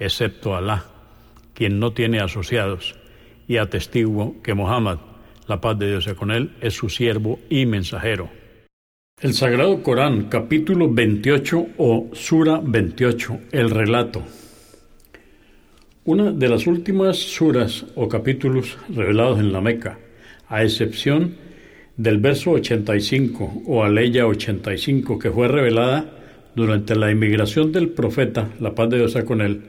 excepto Alá, quien no tiene asociados, y atestiguo que Mohammed, la paz de Dios sea con él, es su siervo y mensajero. El Sagrado Corán, capítulo 28 o Sura 28, el relato. Una de las últimas suras o capítulos revelados en la Meca, a excepción del verso 85 o aleya 85 que fue revelada durante la inmigración del profeta, la paz de Dios sea con él,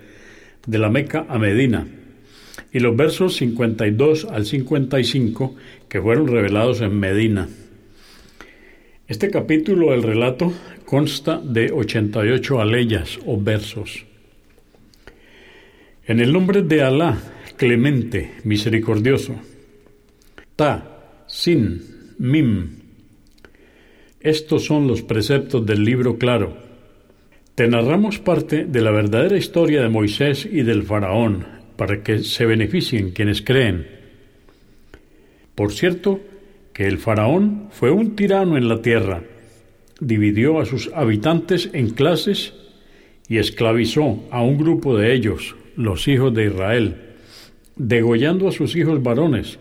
de la Meca a Medina, y los versos 52 al 55 que fueron revelados en Medina. Este capítulo del relato consta de 88 aleyas o versos. En el nombre de Alá, clemente, misericordioso. Ta, sin, mim. Estos son los preceptos del libro claro. Te narramos parte de la verdadera historia de Moisés y del faraón, para que se beneficien quienes creen. Por cierto, que el faraón fue un tirano en la tierra, dividió a sus habitantes en clases y esclavizó a un grupo de ellos, los hijos de Israel, degollando a sus hijos varones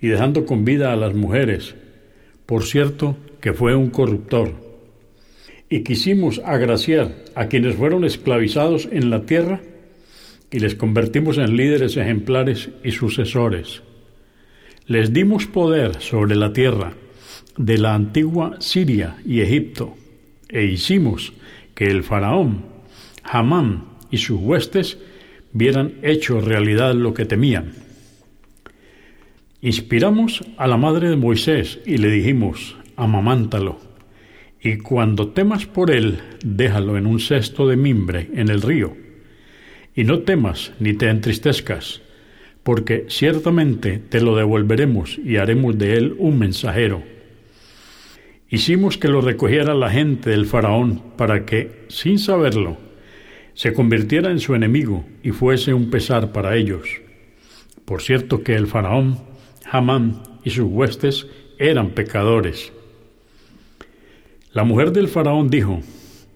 y dejando con vida a las mujeres. Por cierto, que fue un corruptor. Y quisimos agraciar a quienes fueron esclavizados en la tierra y les convertimos en líderes ejemplares y sucesores. Les dimos poder sobre la tierra de la antigua Siria y Egipto, e hicimos que el faraón, Hamán y sus huestes vieran hecho realidad lo que temían. Inspiramos a la madre de Moisés y le dijimos, amamántalo, y cuando temas por él, déjalo en un cesto de mimbre en el río, y no temas ni te entristezcas, porque ciertamente te lo devolveremos y haremos de él un mensajero. Hicimos que lo recogiera la gente del faraón para que, sin saberlo, se convirtiera en su enemigo y fuese un pesar para ellos. Por cierto que el faraón, Hamán y sus huestes eran pecadores. La mujer del faraón dijo,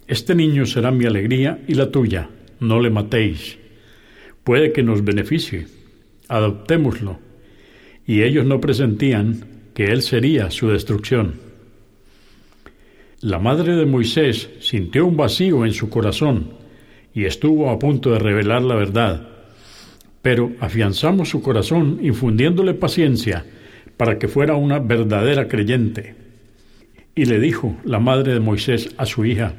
Este niño será mi alegría y la tuya, no le matéis. Puede que nos beneficie adoptémoslo. Y ellos no presentían que él sería su destrucción. La madre de Moisés sintió un vacío en su corazón y estuvo a punto de revelar la verdad, pero afianzamos su corazón infundiéndole paciencia para que fuera una verdadera creyente. Y le dijo la madre de Moisés a su hija,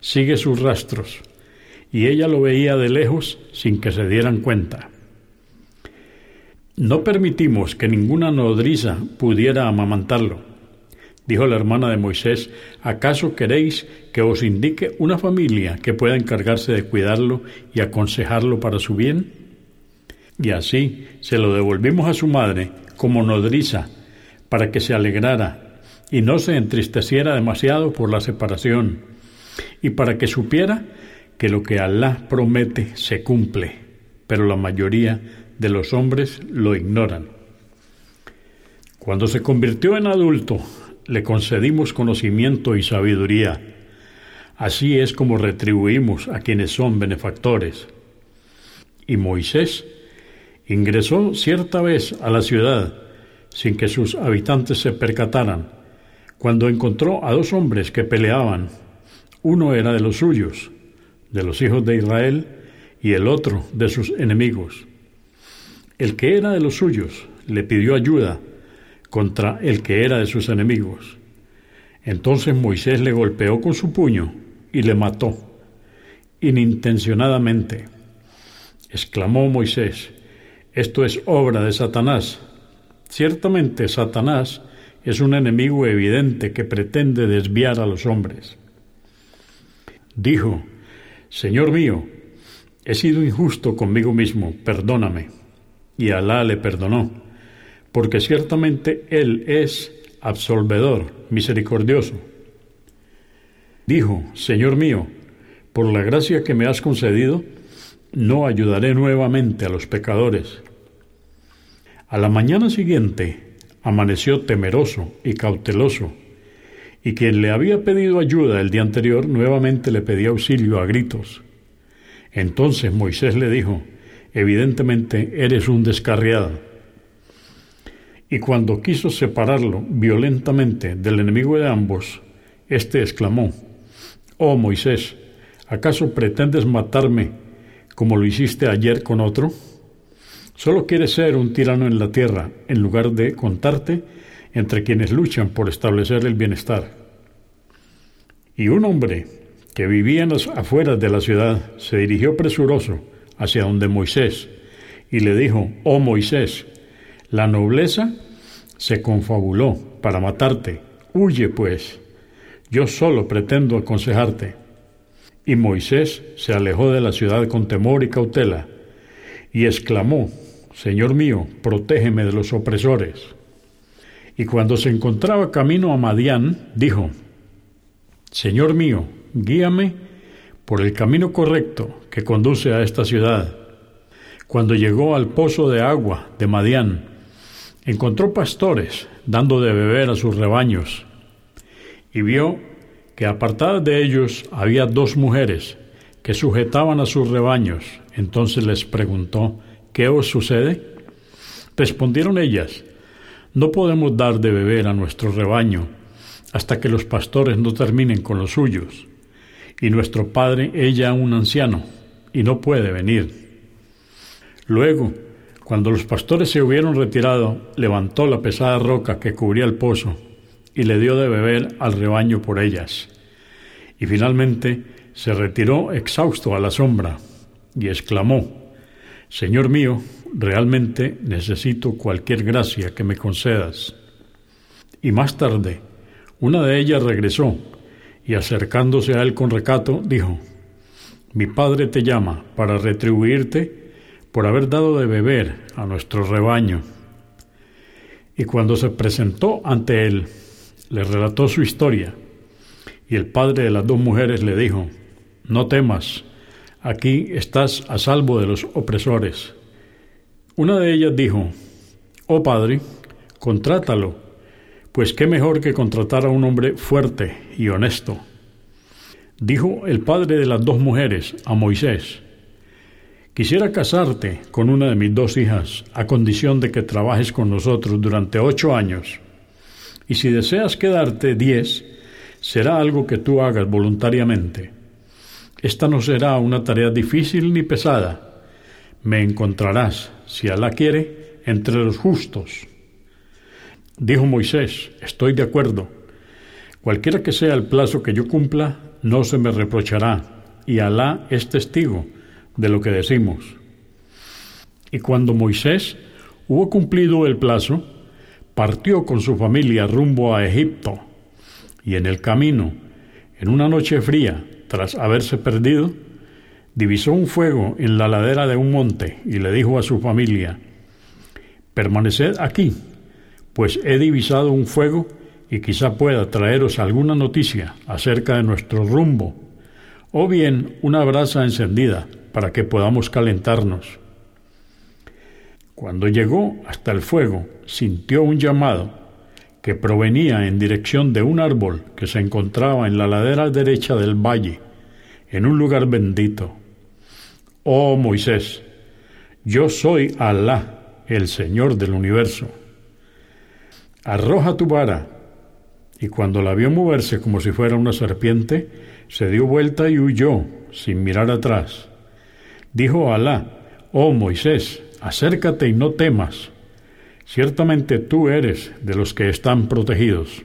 sigue sus rastros, y ella lo veía de lejos sin que se dieran cuenta. No permitimos que ninguna nodriza pudiera amamantarlo. Dijo la hermana de Moisés, ¿acaso queréis que os indique una familia que pueda encargarse de cuidarlo y aconsejarlo para su bien? Y así se lo devolvimos a su madre como nodriza, para que se alegrara y no se entristeciera demasiado por la separación, y para que supiera que lo que Alá promete se cumple, pero la mayoría de los hombres lo ignoran. Cuando se convirtió en adulto, le concedimos conocimiento y sabiduría. Así es como retribuimos a quienes son benefactores. Y Moisés ingresó cierta vez a la ciudad sin que sus habitantes se percataran, cuando encontró a dos hombres que peleaban. Uno era de los suyos, de los hijos de Israel, y el otro de sus enemigos. El que era de los suyos le pidió ayuda contra el que era de sus enemigos. Entonces Moisés le golpeó con su puño y le mató, inintencionadamente. Exclamó Moisés, esto es obra de Satanás. Ciertamente Satanás es un enemigo evidente que pretende desviar a los hombres. Dijo, Señor mío, he sido injusto conmigo mismo, perdóname. Y Alá le perdonó, porque ciertamente Él es absolvedor, misericordioso. Dijo, Señor mío, por la gracia que me has concedido, no ayudaré nuevamente a los pecadores. A la mañana siguiente amaneció temeroso y cauteloso, y quien le había pedido ayuda el día anterior nuevamente le pedía auxilio a gritos. Entonces Moisés le dijo, evidentemente eres un descarriado. Y cuando quiso separarlo violentamente del enemigo de ambos, éste exclamó, Oh Moisés, ¿acaso pretendes matarme como lo hiciste ayer con otro? Solo quieres ser un tirano en la tierra en lugar de contarte entre quienes luchan por establecer el bienestar. Y un hombre que vivía en las afueras de la ciudad se dirigió presuroso hacia donde Moisés y le dijo, oh Moisés, la nobleza se confabuló para matarte, huye pues, yo solo pretendo aconsejarte. Y Moisés se alejó de la ciudad con temor y cautela, y exclamó, Señor mío, protégeme de los opresores. Y cuando se encontraba camino a Madián, dijo, Señor mío, guíame por el camino correcto que conduce a esta ciudad. Cuando llegó al pozo de agua de Madián, encontró pastores dando de beber a sus rebaños y vio que apartadas de ellos había dos mujeres que sujetaban a sus rebaños. Entonces les preguntó, ¿qué os sucede? Respondieron ellas, no podemos dar de beber a nuestro rebaño hasta que los pastores no terminen con los suyos. Y nuestro padre es ya un anciano y no puede venir. Luego, cuando los pastores se hubieron retirado, levantó la pesada roca que cubría el pozo y le dio de beber al rebaño por ellas. Y finalmente se retiró exhausto a la sombra y exclamó, Señor mío, realmente necesito cualquier gracia que me concedas. Y más tarde, una de ellas regresó y acercándose a él con recato, dijo, Mi padre te llama para retribuirte por haber dado de beber a nuestro rebaño. Y cuando se presentó ante él, le relató su historia, y el padre de las dos mujeres le dijo, No temas, aquí estás a salvo de los opresores. Una de ellas dijo, Oh padre, contrátalo, pues qué mejor que contratar a un hombre fuerte y honesto. Dijo el padre de las dos mujeres a Moisés, Quisiera casarte con una de mis dos hijas a condición de que trabajes con nosotros durante ocho años. Y si deseas quedarte diez, será algo que tú hagas voluntariamente. Esta no será una tarea difícil ni pesada. Me encontrarás, si Alá quiere, entre los justos. Dijo Moisés, estoy de acuerdo. Cualquiera que sea el plazo que yo cumpla, no se me reprochará, y Alá es testigo de lo que decimos. Y cuando Moisés hubo cumplido el plazo, partió con su familia rumbo a Egipto, y en el camino, en una noche fría, tras haberse perdido, divisó un fuego en la ladera de un monte y le dijo a su familia, Permaneced aquí, pues he divisado un fuego y quizá pueda traeros alguna noticia acerca de nuestro rumbo, o bien una brasa encendida para que podamos calentarnos. Cuando llegó hasta el fuego, sintió un llamado que provenía en dirección de un árbol que se encontraba en la ladera derecha del valle, en un lugar bendito. Oh Moisés, yo soy Alá, el Señor del universo. Arroja tu vara. Y cuando la vio moverse como si fuera una serpiente, se dio vuelta y huyó, sin mirar atrás. Dijo Alá, oh Moisés, acércate y no temas. Ciertamente tú eres de los que están protegidos.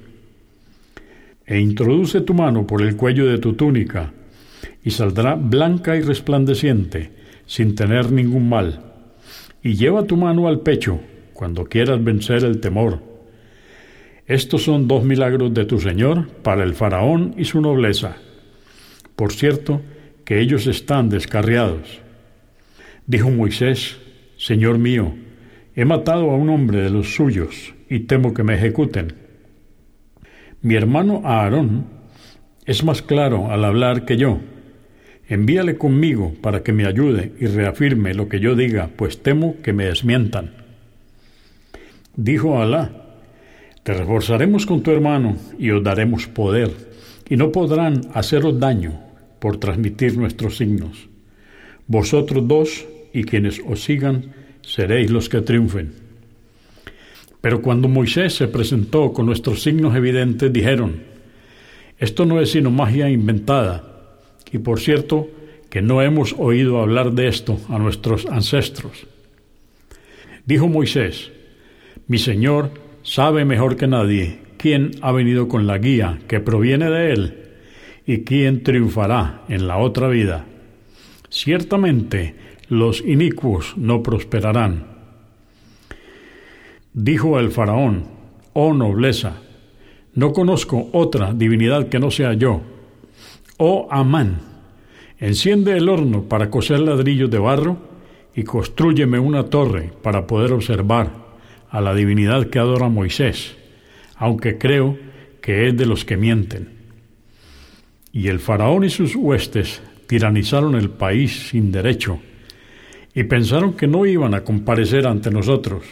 E introduce tu mano por el cuello de tu túnica, y saldrá blanca y resplandeciente, sin tener ningún mal. Y lleva tu mano al pecho, cuando quieras vencer el temor. Estos son dos milagros de tu Señor para el faraón y su nobleza. Por cierto, que ellos están descarriados. Dijo Moisés, Señor mío, he matado a un hombre de los suyos y temo que me ejecuten. Mi hermano Aarón es más claro al hablar que yo. Envíale conmigo para que me ayude y reafirme lo que yo diga, pues temo que me desmientan. Dijo Alá, te reforzaremos con tu hermano y os daremos poder, y no podrán haceros daño por transmitir nuestros signos. Vosotros dos y quienes os sigan seréis los que triunfen. Pero cuando Moisés se presentó con nuestros signos evidentes, dijeron, esto no es sino magia inventada, y por cierto que no hemos oído hablar de esto a nuestros ancestros. Dijo Moisés, mi Señor sabe mejor que nadie quién ha venido con la guía que proviene de Él y quién triunfará en la otra vida. Ciertamente los inicuos no prosperarán. Dijo el faraón, oh nobleza, no conozco otra divinidad que no sea yo. Oh Amán, enciende el horno para coser ladrillos de barro y construyeme una torre para poder observar a la divinidad que adora Moisés, aunque creo que es de los que mienten. Y el faraón y sus huestes tiranizaron el país sin derecho y pensaron que no iban a comparecer ante nosotros.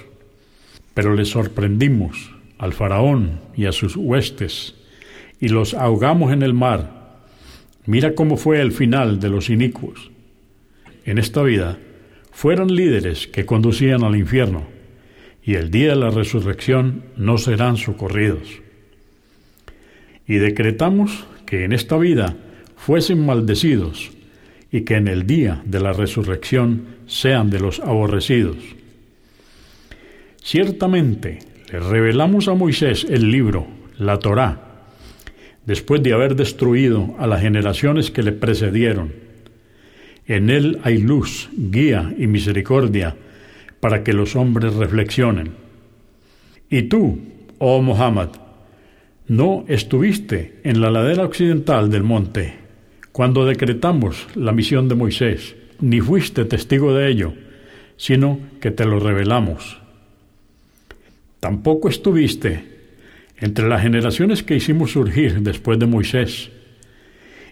Pero les sorprendimos al faraón y a sus huestes y los ahogamos en el mar. Mira cómo fue el final de los inicuos. En esta vida fueron líderes que conducían al infierno y el día de la resurrección no serán socorridos. Y decretamos que en esta vida fuesen maldecidos y que en el día de la resurrección sean de los aborrecidos. Ciertamente le revelamos a Moisés el libro, la Torá, después de haber destruido a las generaciones que le precedieron. En él hay luz, guía y misericordia para que los hombres reflexionen. Y tú, oh Muhammad, no estuviste en la ladera occidental del monte cuando decretamos la misión de Moisés, ni fuiste testigo de ello, sino que te lo revelamos. Tampoco estuviste entre las generaciones que hicimos surgir después de Moisés,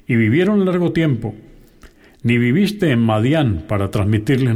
y vivieron largo tiempo, ni viviste en Madián para transmitirle